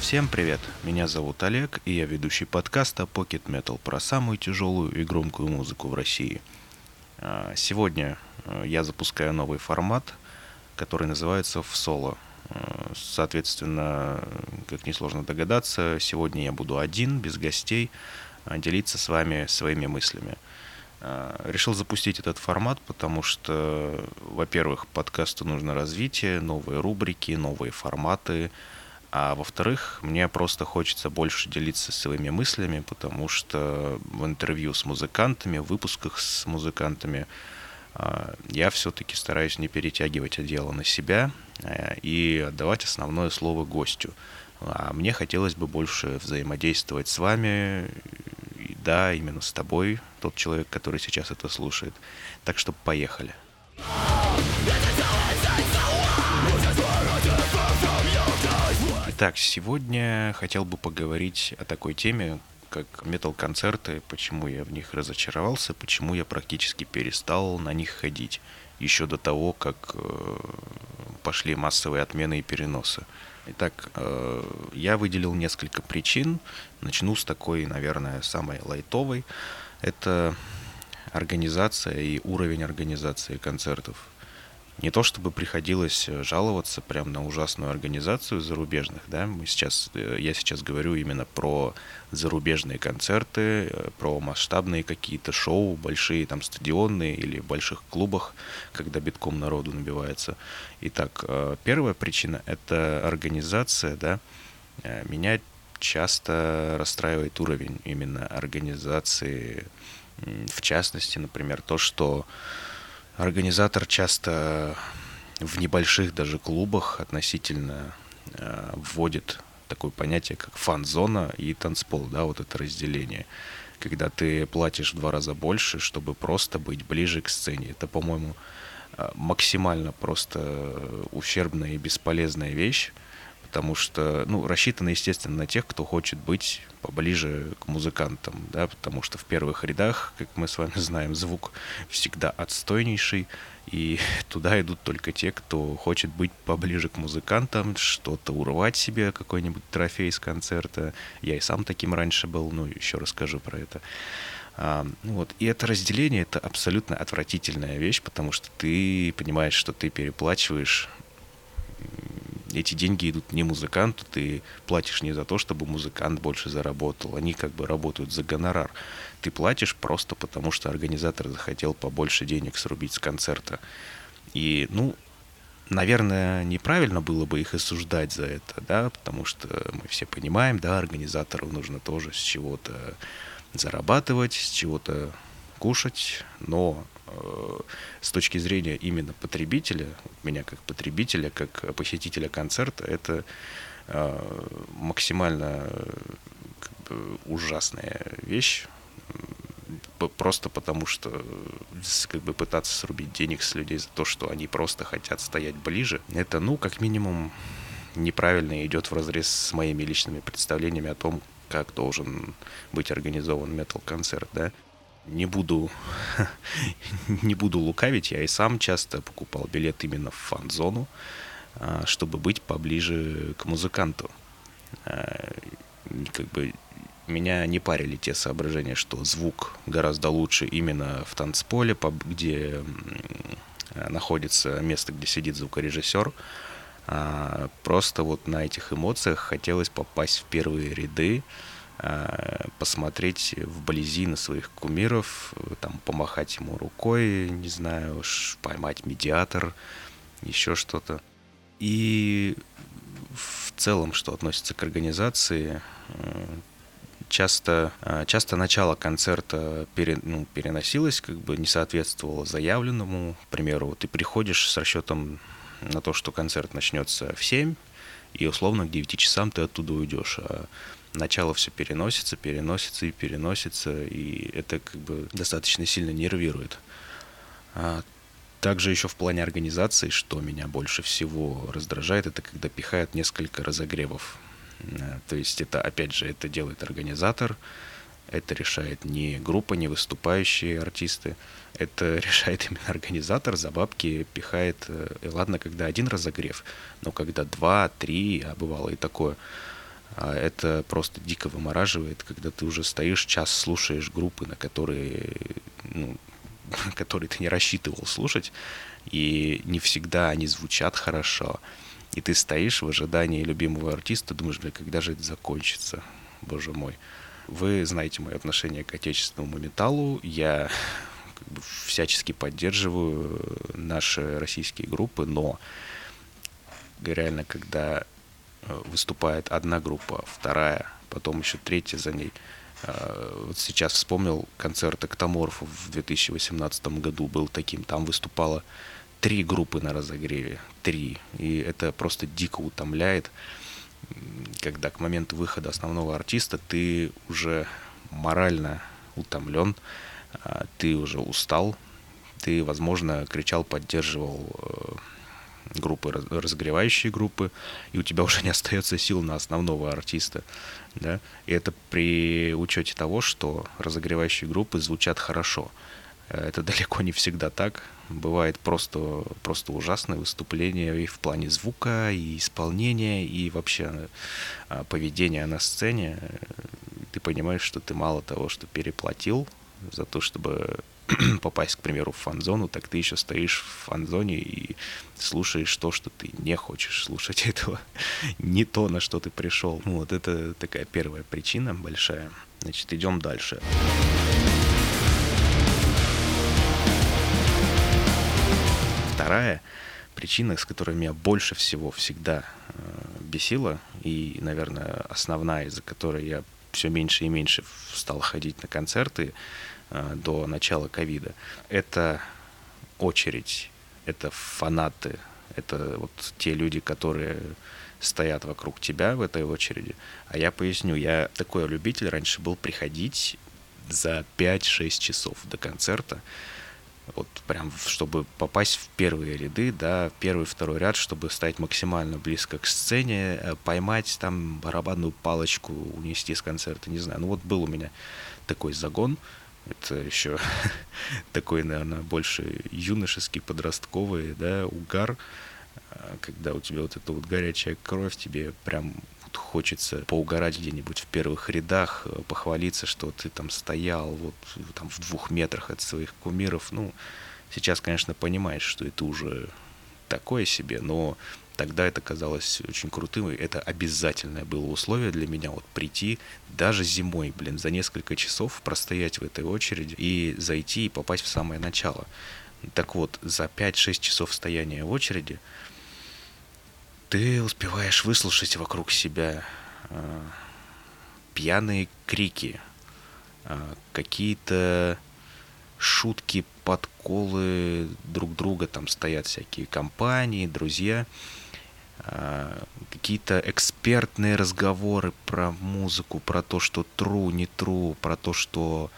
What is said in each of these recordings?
Всем привет! Меня зовут Олег, и я ведущий подкаста Pocket Metal про самую тяжелую и громкую музыку в России. А, сегодня э, я запускаю новый формат, который называется «В соло». А, соответственно, как несложно догадаться, сегодня я буду один, без гостей, а, делиться с вами своими мыслями. Решил запустить этот формат, потому что, во-первых, подкасту нужно развитие, новые рубрики, новые форматы – а во-вторых, мне просто хочется больше делиться своими мыслями, потому что в интервью с музыкантами, в выпусках с музыкантами а, я все-таки стараюсь не перетягивать одеяло на себя а, и отдавать основное слово гостю. А мне хотелось бы больше взаимодействовать с вами, да, именно с тобой, тот человек, который сейчас это слушает. Так что поехали. Итак, сегодня хотел бы поговорить о такой теме, как метал-концерты, почему я в них разочаровался, почему я практически перестал на них ходить, еще до того, как э, пошли массовые отмены и переносы. Итак, э, я выделил несколько причин. Начну с такой, наверное, самой лайтовой. Это организация и уровень организации концертов не то чтобы приходилось э, жаловаться прям на ужасную организацию зарубежных, да, мы сейчас, э, я сейчас говорю именно про зарубежные концерты, э, про масштабные какие-то шоу, большие там стадионные или в больших клубах, когда битком народу набивается. Итак, первая причина — это организация, да, меня часто расстраивает уровень именно организации, в частности, например, то, что Организатор часто в небольших даже клубах относительно э, вводит такое понятие, как фан-зона и танцпол, да, вот это разделение. Когда ты платишь в два раза больше, чтобы просто быть ближе к сцене. Это, по-моему, э, максимально просто ущербная и бесполезная вещь потому что, ну, рассчитано, естественно, на тех, кто хочет быть поближе к музыкантам, да, потому что в первых рядах, как мы с вами знаем, звук всегда отстойнейший, и туда идут только те, кто хочет быть поближе к музыкантам, что-то урвать себе, какой-нибудь трофей с концерта. Я и сам таким раньше был, ну, еще расскажу про это. А, вот. И это разделение — это абсолютно отвратительная вещь, потому что ты понимаешь, что ты переплачиваешь эти деньги идут не музыканту, ты платишь не за то, чтобы музыкант больше заработал, они как бы работают за гонорар. Ты платишь просто потому, что организатор захотел побольше денег срубить с концерта. И, ну, наверное, неправильно было бы их осуждать за это, да, потому что мы все понимаем, да, организатору нужно тоже с чего-то зарабатывать, с чего-то кушать, но с точки зрения именно потребителя, меня как потребителя, как посетителя концерта, это э, максимально как бы, ужасная вещь, просто потому что как бы пытаться срубить денег с людей за то, что они просто хотят стоять ближе, это, ну, как минимум, неправильно идет в разрез с моими личными представлениями о том, как должен быть организован метал-концерт, да. Не буду, не буду лукавить, я и сам часто покупал билет именно в фан-зону, а, чтобы быть поближе к музыканту. А, как бы меня не парили те соображения, что звук гораздо лучше именно в танцполе, где находится место, где сидит звукорежиссер. А, просто вот на этих эмоциях хотелось попасть в первые ряды, посмотреть вблизи на своих кумиров, там, помахать ему рукой, не знаю, поймать медиатор, еще что-то. И в целом, что относится к организации, э, часто, э, часто начало концерта пере, ну, переносилось, как бы не соответствовало заявленному. К примеру, ты приходишь с расчетом на то, что концерт начнется в 7, и условно к 9 часам ты оттуда уйдешь. А начало все переносится, переносится и переносится, и это как бы достаточно сильно нервирует. А также еще в плане организации, что меня больше всего раздражает, это когда пихают несколько разогревов. Э, то есть это, опять же, это делает организатор, это решает не группа, не выступающие артисты, это решает именно организатор, за бабки пихает, э, и ладно, когда один разогрев, но когда два, три, а бывало и такое, это просто дико вымораживает, когда ты уже стоишь, час слушаешь группы, на которые, ну, которые ты не рассчитывал слушать, и не всегда они звучат хорошо. И ты стоишь в ожидании любимого артиста, думаешь, бля, когда же это закончится? Боже мой. Вы знаете мое отношение к отечественному металлу. Я как бы, всячески поддерживаю наши российские группы, но реально, когда выступает одна группа, вторая, потом еще третья за ней. Э, вот сейчас вспомнил концерт Эктоморфов в 2018 году был таким. Там выступало три группы на разогреве. Три. И это просто дико утомляет когда к моменту выхода основного артиста ты уже морально утомлен, а, ты уже устал, ты, возможно, кричал, поддерживал э, группы, разогревающие группы, и у тебя уже не остается сил на основного артиста. Да? И это при учете того, что разогревающие группы звучат хорошо. Э, это далеко не всегда так. Бывает просто, просто ужасное выступление и в плане звука, и исполнения, и вообще э, поведения на сцене. Ты понимаешь, что ты мало того, что переплатил за то, чтобы попасть, к примеру, в фан-зону, так ты еще стоишь в фан-зоне и слушаешь то, что ты не хочешь слушать этого. не то, на что ты пришел. Вот это такая первая причина большая. Значит, идем дальше. Вторая причина, с которой меня больше всего всегда э, бесила, и, наверное, основная, из-за которой я все меньше и меньше стал ходить на концерты э, до начала ковида, это очередь, это фанаты, это вот те люди, которые стоят вокруг тебя в этой очереди. А я поясню, я такой любитель раньше был приходить за 5-6 часов до концерта, вот прям, чтобы попасть в первые ряды, да, первый, второй ряд, чтобы стать максимально близко к сцене, э, поймать там барабанную палочку, унести с концерта, не знаю. Ну вот был у меня такой загон, это еще такой, наверное, больше юношеский, подростковый, да, угар, э, когда у тебя вот эта вот горячая кровь, тебе прям хочется поугарать где-нибудь в первых рядах, э, похвалиться, что ты там стоял вот там в двух метрах от своих кумиров. Ну, сейчас, конечно, понимаешь, что это уже такое себе, но тогда это казалось очень крутым, и это обязательное было условие для меня, вот прийти даже зимой, блин, за несколько часов простоять в этой очереди и зайти и попасть в самое начало. Так вот, за 5-6 часов стояния в очереди ты успеваешь выслушать вокруг себя э, пьяные крики, э, какие-то шутки, подколы друг друга, там стоят всякие компании, друзья, э, какие-то экспертные разговоры про музыку, про то, что true, не true, про то, что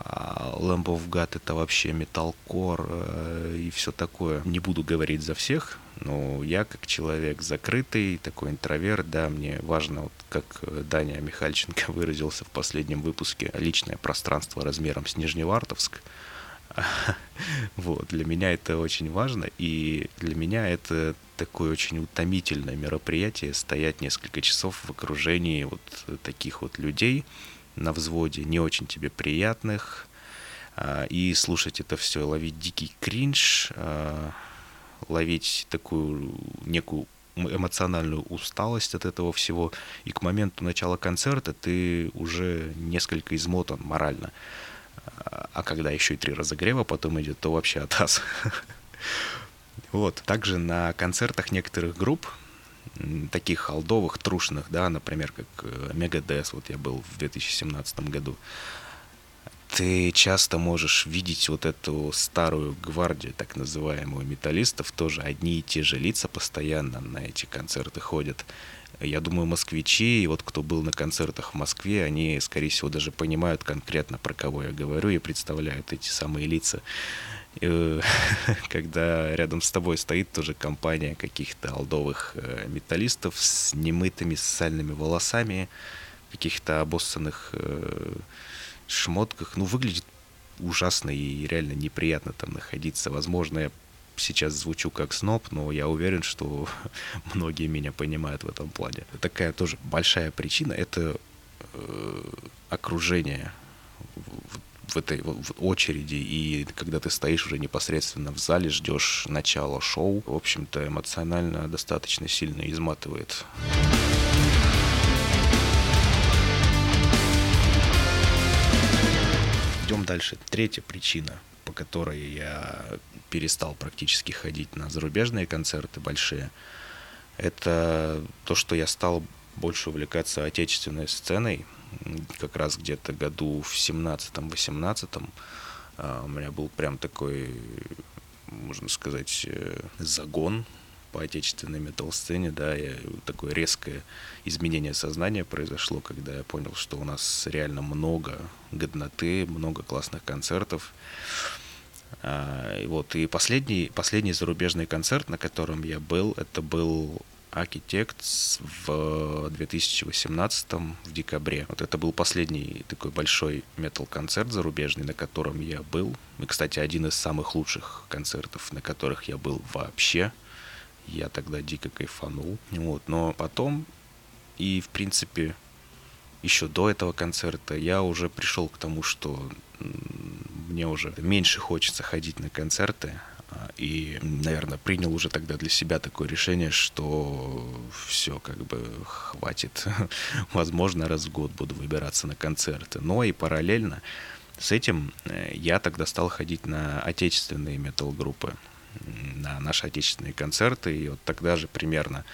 Lamb of God это вообще металкор э, и все такое. Не буду говорить за всех, но я как человек закрытый, такой интроверт, да, мне важно, вот как Даня Михальченко выразился в последнем выпуске, личное пространство размером с Нижневартовск. Вот, для меня это очень важно, и для меня это такое очень утомительное мероприятие, стоять несколько часов в окружении вот таких вот людей, на взводе, не очень тебе приятных, а, и слушать это все, ловить дикий кринж, а, ловить такую некую эмоциональную усталость от этого всего, и к моменту начала концерта ты уже несколько измотан морально. А когда еще и три разогрева потом идет, то вообще атас. Вот. Также на концертах некоторых групп таких холдовых, трушных, да, например, как Мегадес, вот я был в 2017 году, ты часто можешь видеть вот эту старую гвардию, так называемую металлистов, тоже одни и те же лица постоянно на эти концерты ходят. Я думаю, москвичи, и вот кто был на концертах в Москве, они, скорее всего, даже понимают конкретно, про кого я говорю, и представляют эти самые лица. Когда рядом с тобой стоит тоже компания каких-то алдовых э, металлистов с немытыми сальными волосами, каких-то обоссанных э, шмотках. Ну, выглядит ужасно и реально неприятно там находиться. Возможно, я сейчас звучу как сноб, но я уверен, что многие меня понимают в этом плане. Такая тоже большая причина — это э, окружение в этой очереди, и когда ты стоишь уже непосредственно в зале, ждешь начала шоу, в общем-то, эмоционально достаточно сильно изматывает. Идем дальше. Третья причина, по которой я перестал практически ходить на зарубежные концерты большие, это то, что я стал больше увлекаться отечественной сценой, как раз где-то году в 17-18 а, у меня был прям такой, можно сказать, э, загон по отечественной метал-сцене, да, и такое резкое изменение сознания произошло, когда я понял, что у нас реально много годноты, много классных концертов. А, вот, и последний, последний зарубежный концерт, на котором я был, это был Architects в 2018 в декабре. Вот это был последний такой большой метал-концерт зарубежный, на котором я был. И, кстати, один из самых лучших концертов, на которых я был вообще. Я тогда дико кайфанул. Вот. Но потом и, в принципе, еще до этого концерта я уже пришел к тому, что мне уже меньше хочется ходить на концерты, и, наверное, принял уже тогда для себя такое решение, что все, как бы, хватит. Возможно, раз в год буду выбираться на концерты. Но и параллельно с этим э, я тогда стал ходить на отечественные метал-группы, на наши отечественные концерты. И вот тогда же примерно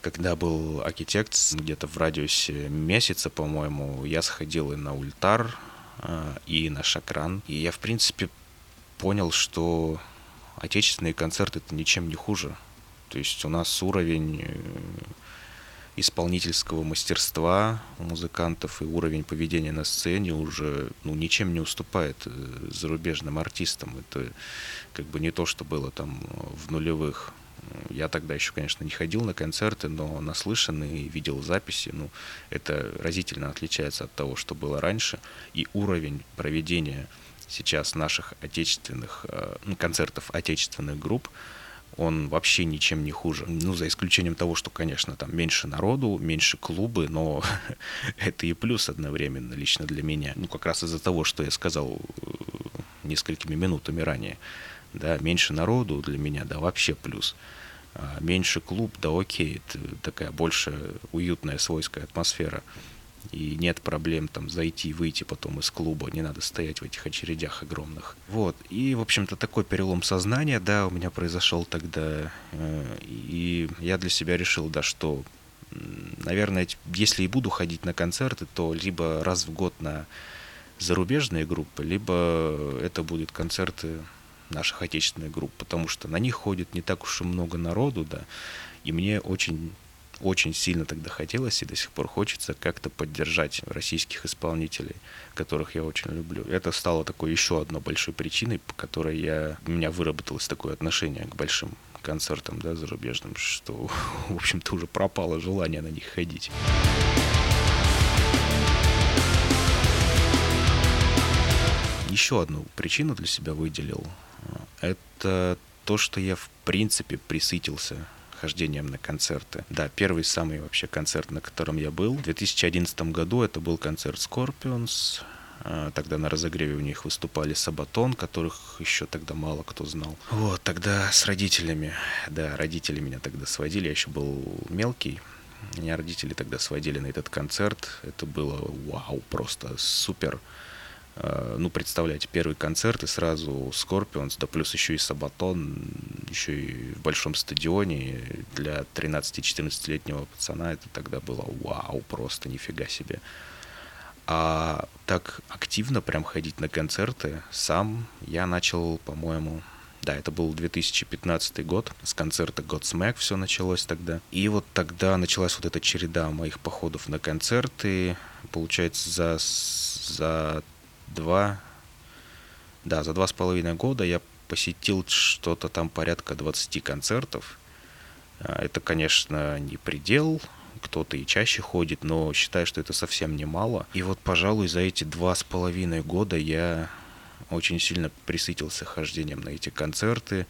когда был архитект где-то в радиусе месяца, по-моему, я сходил и на Ультар, э, и на Шакран. И я, в принципе, понял, что отечественные концерты это ничем не хуже. То есть у нас уровень э, исполнительского мастерства у музыкантов и уровень поведения на сцене уже ну, ничем не уступает э, зарубежным артистам. Это как бы не то, что было там в нулевых. Я тогда еще, конечно, не ходил на концерты, но наслышан и видел записи. Ну, это разительно отличается от того, что было раньше. И уровень проведения сейчас наших отечественных э, ну, концертов отечественных групп, он вообще ничем не хуже. Ну, за исключением того, что, конечно, там меньше народу, меньше клубы, но это и плюс одновременно лично для меня. Ну, как раз из-за того, что я сказал э, несколькими минутами ранее. Да, меньше народу для меня, да, вообще плюс. А меньше клуб, да окей, это такая больше уютная свойская атмосфера и нет проблем там зайти, выйти потом из клуба, не надо стоять в этих очередях огромных. Вот, и, в общем-то, такой перелом сознания, да, у меня произошел тогда, э, и я для себя решил, да, что, наверное, если и буду ходить на концерты, то либо раз в год на зарубежные группы, либо это будут концерты наших отечественных групп, потому что на них ходит не так уж и много народу, да, и мне очень очень сильно тогда хотелось и до сих пор хочется как-то поддержать российских исполнителей, которых я очень люблю. Это стало такой еще одной большой причиной, по которой я, у меня выработалось такое отношение к большим концертам да, зарубежным, что, в общем-то, уже пропало желание на них ходить. Еще одну причину для себя выделил. Это то, что я в принципе присытился хождением на концерты. Да, первый самый вообще концерт, на котором я был. В 2011 году это был концерт Scorpions. А, тогда на разогреве у них выступали Сабатон, которых еще тогда мало кто знал. Вот, тогда с родителями, да, родители меня тогда сводили, я еще был мелкий. Меня родители тогда сводили на этот концерт. Это было вау, просто супер. Э, ну, представляете, первый концерт и сразу Scorpions, да плюс еще и Сабатон, еще и в большом стадионе. Для 13-14-летнего пацана это тогда было вау, просто нифига себе. А так активно прям ходить на концерты сам я начал, по-моему, да, это был 2015 год, с концерта Godsmack все началось тогда. И вот тогда началась вот эта череда моих походов на концерты. Получается, за, за два, да, за два с половиной года я посетил что-то там порядка 20 концертов. А, это, конечно, не предел, кто-то и чаще ходит, но считаю, что это совсем немало. И вот, пожалуй, за эти два с половиной года я очень сильно присытился хождением на эти концерты.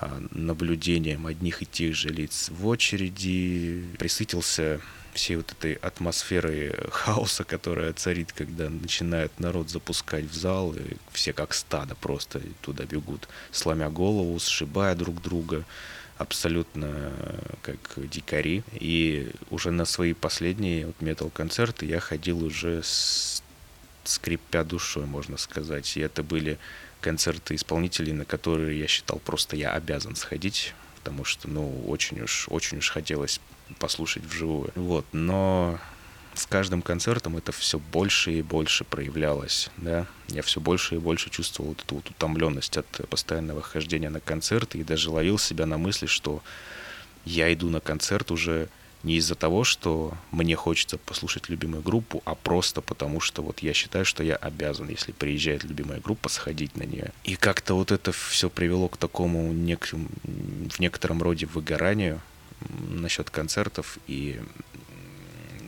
а, наблюдением одних и тех же лиц в очереди, присытился всей вот этой атмосферой хаоса, которая царит, когда начинает народ запускать в зал, и все как стадо просто туда бегут, сломя голову, сшибая друг друга, абсолютно как дикари. И уже на свои последние вот метал-концерты я ходил уже с скрипя душой, можно сказать. И это были концерты исполнителей, на которые я считал просто я обязан сходить, потому что, ну, очень уж, очень уж хотелось послушать вживую. Вот, но с каждым концертом это все больше и больше проявлялось, да. Я все больше и больше чувствовал вот эту вот утомленность от постоянного хождения на концерты и даже ловил себя на мысли, что я иду на концерт уже не из-за того, что мне хочется послушать любимую группу, а просто потому, что вот я считаю, что я обязан, если приезжает любимая группа, сходить на нее. И как-то вот это все привело к такому нек... в некотором роде выгоранию насчет концертов. И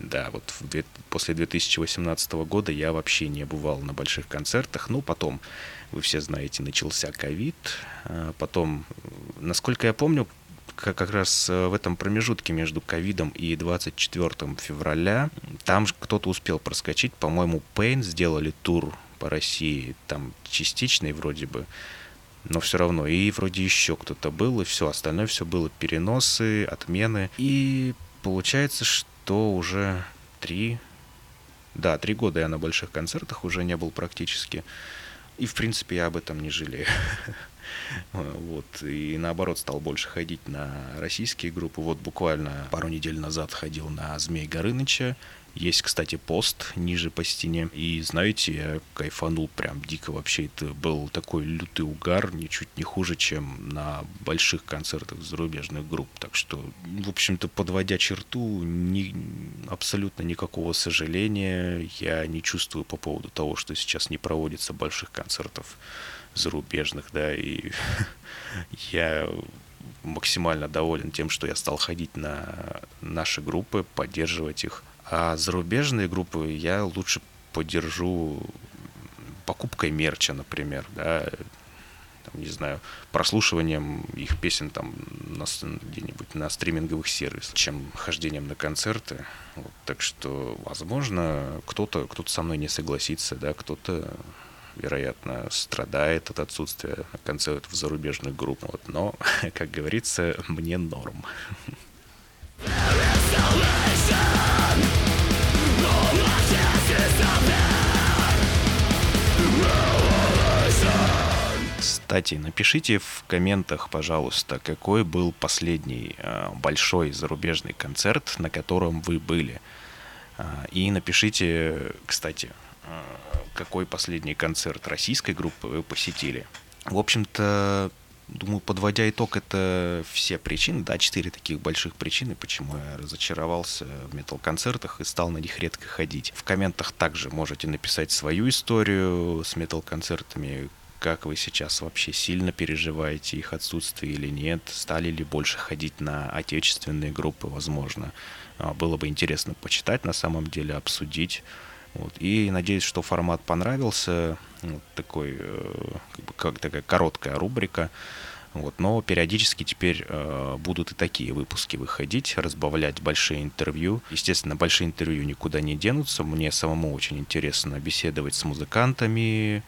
да, вот в, после 2018 года я вообще не бывал на больших концертах. Ну, потом, вы все знаете, начался ковид. А потом, насколько я помню, как раз э, в этом промежутке между ковидом и 24 февраля там кто-то успел проскочить. По-моему, Pain сделали тур по России, там частичный вроде бы, но все равно. И вроде еще кто-то был, и все остальное все было переносы, отмены. И получается, что уже три, да, три года я на больших концертах уже не был практически. И, в принципе, я об этом не жалею. Вот. И наоборот, стал больше ходить на российские группы. Вот буквально пару недель назад ходил на Змей Горыныча. Есть, кстати, пост ниже по стене. И, знаете, я кайфанул прям дико вообще. Это был такой лютый угар, ничуть не хуже, чем на больших концертах зарубежных групп. Так что, в общем-то, подводя черту, ни, абсолютно никакого сожаления я не чувствую по поводу того, что сейчас не проводится больших концертов зарубежных, да, и я максимально доволен тем, что я стал ходить на наши группы, поддерживать их. А зарубежные группы я лучше поддержу покупкой мерча, например, да, там, не знаю, прослушиванием их песен там на, где-нибудь на стриминговых сервисах, чем хождением на концерты. Вот, так что, возможно, кто-то кто со мной не согласится, да, кто-то вероятно, страдает от отсутствия концертов зарубежных групп. Вот, но, как говорится, мне норм. Кстати, напишите в комментах, пожалуйста, какой был последний э, большой зарубежный концерт, на котором вы были. Э, и напишите, кстати, э, какой последний концерт российской группы вы посетили. В общем-то, думаю, подводя итог, это все причины, да, четыре таких больших причины, почему я разочаровался в метал-концертах и стал на них редко ходить. В комментах также можете написать свою историю с метал-концертами, как вы сейчас вообще сильно переживаете их отсутствие или нет, стали ли больше ходить на отечественные группы, возможно. А, было бы интересно почитать на самом деле, обсудить. Вот. И надеюсь, что формат понравился. Вот такой, э, как, бы, как такая короткая рубрика. Вот, но периодически теперь э, будут и такие выпуски выходить, разбавлять большие интервью. Естественно, большие интервью никуда не денутся. Мне самому очень интересно беседовать с музыкантами.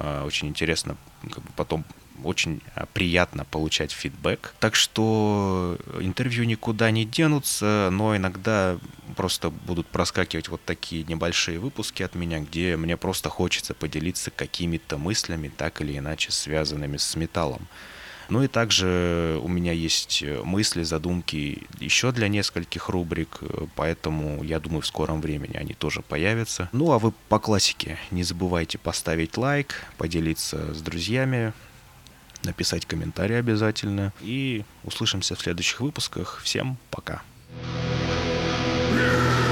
Э, очень интересно как бы, потом очень а, приятно получать фидбэк. Так что интервью никуда не денутся, но иногда просто будут проскакивать вот такие небольшие выпуски от меня, где мне просто хочется поделиться какими-то мыслями, так или иначе связанными с металлом. Ну и также у меня есть мысли, задумки еще для нескольких рубрик, поэтому я думаю в скором времени они тоже появятся. Ну а вы по классике не забывайте поставить лайк, поделиться с друзьями, написать комментарий обязательно. И услышимся в следующих выпусках. Всем пока. Yeah!